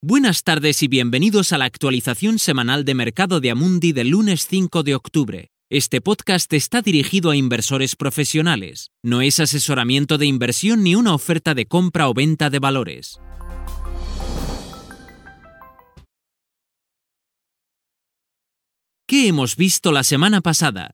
Buenas tardes y bienvenidos a la actualización semanal de mercado de Amundi del lunes 5 de octubre. Este podcast está dirigido a inversores profesionales. No es asesoramiento de inversión ni una oferta de compra o venta de valores. ¿Qué hemos visto la semana pasada?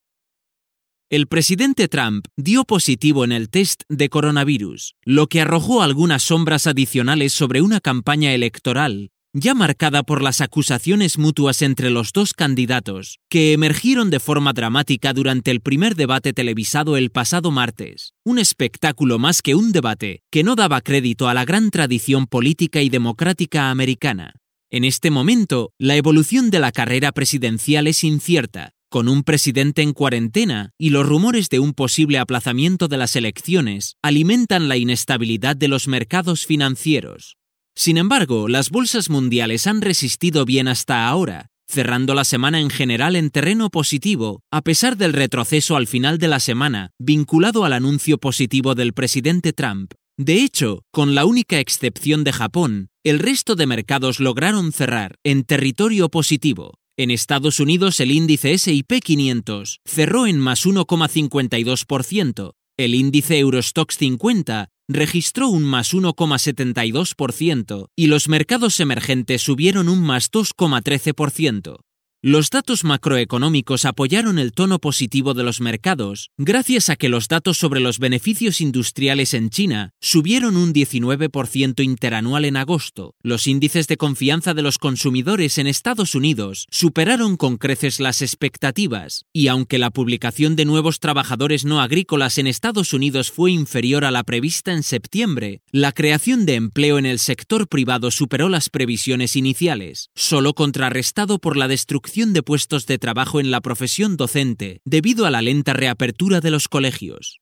El presidente Trump dio positivo en el test de coronavirus, lo que arrojó algunas sombras adicionales sobre una campaña electoral ya marcada por las acusaciones mutuas entre los dos candidatos, que emergieron de forma dramática durante el primer debate televisado el pasado martes, un espectáculo más que un debate que no daba crédito a la gran tradición política y democrática americana. En este momento, la evolución de la carrera presidencial es incierta, con un presidente en cuarentena y los rumores de un posible aplazamiento de las elecciones alimentan la inestabilidad de los mercados financieros. Sin embargo, las bolsas mundiales han resistido bien hasta ahora, cerrando la semana en general en terreno positivo, a pesar del retroceso al final de la semana, vinculado al anuncio positivo del presidente Trump. De hecho, con la única excepción de Japón, el resto de mercados lograron cerrar en territorio positivo. En Estados Unidos el índice SP 500 cerró en más 1,52%, el índice Eurostox 50 registró un más 1,72% y los mercados emergentes subieron un más 2,13%. Los datos macroeconómicos apoyaron el tono positivo de los mercados, gracias a que los datos sobre los beneficios industriales en China subieron un 19% interanual en agosto. Los índices de confianza de los consumidores en Estados Unidos superaron con creces las expectativas, y aunque la publicación de nuevos trabajadores no agrícolas en Estados Unidos fue inferior a la prevista en septiembre, la creación de empleo en el sector privado superó las previsiones iniciales, solo contrarrestado por la destrucción de puestos de trabajo en la profesión docente debido a la lenta reapertura de los colegios.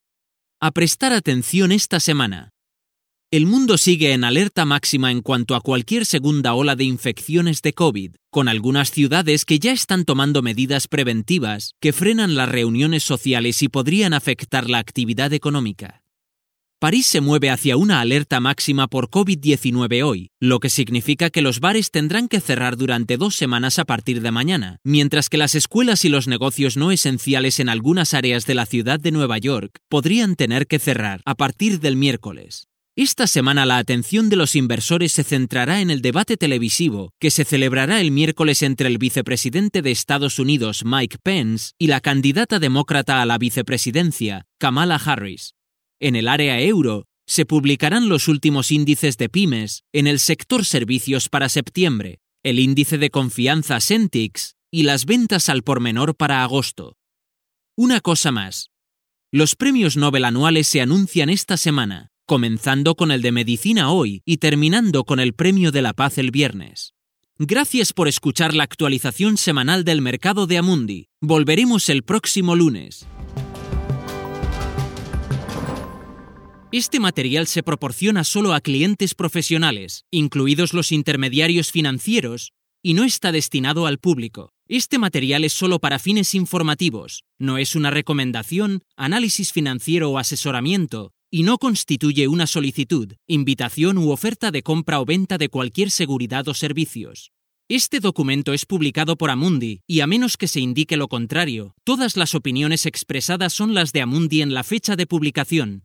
A prestar atención esta semana. El mundo sigue en alerta máxima en cuanto a cualquier segunda ola de infecciones de COVID, con algunas ciudades que ya están tomando medidas preventivas que frenan las reuniones sociales y podrían afectar la actividad económica. París se mueve hacia una alerta máxima por COVID-19 hoy, lo que significa que los bares tendrán que cerrar durante dos semanas a partir de mañana, mientras que las escuelas y los negocios no esenciales en algunas áreas de la ciudad de Nueva York podrían tener que cerrar a partir del miércoles. Esta semana la atención de los inversores se centrará en el debate televisivo que se celebrará el miércoles entre el vicepresidente de Estados Unidos Mike Pence y la candidata demócrata a la vicepresidencia, Kamala Harris. En el área euro, se publicarán los últimos índices de pymes en el sector servicios para septiembre, el índice de confianza Sentix y las ventas al por menor para agosto. Una cosa más. Los premios Nobel anuales se anuncian esta semana, comenzando con el de Medicina hoy y terminando con el Premio de la Paz el viernes. Gracias por escuchar la actualización semanal del mercado de Amundi. Volveremos el próximo lunes. Este material se proporciona solo a clientes profesionales, incluidos los intermediarios financieros, y no está destinado al público. Este material es solo para fines informativos, no es una recomendación, análisis financiero o asesoramiento, y no constituye una solicitud, invitación u oferta de compra o venta de cualquier seguridad o servicios. Este documento es publicado por Amundi y a menos que se indique lo contrario, todas las opiniones expresadas son las de Amundi en la fecha de publicación,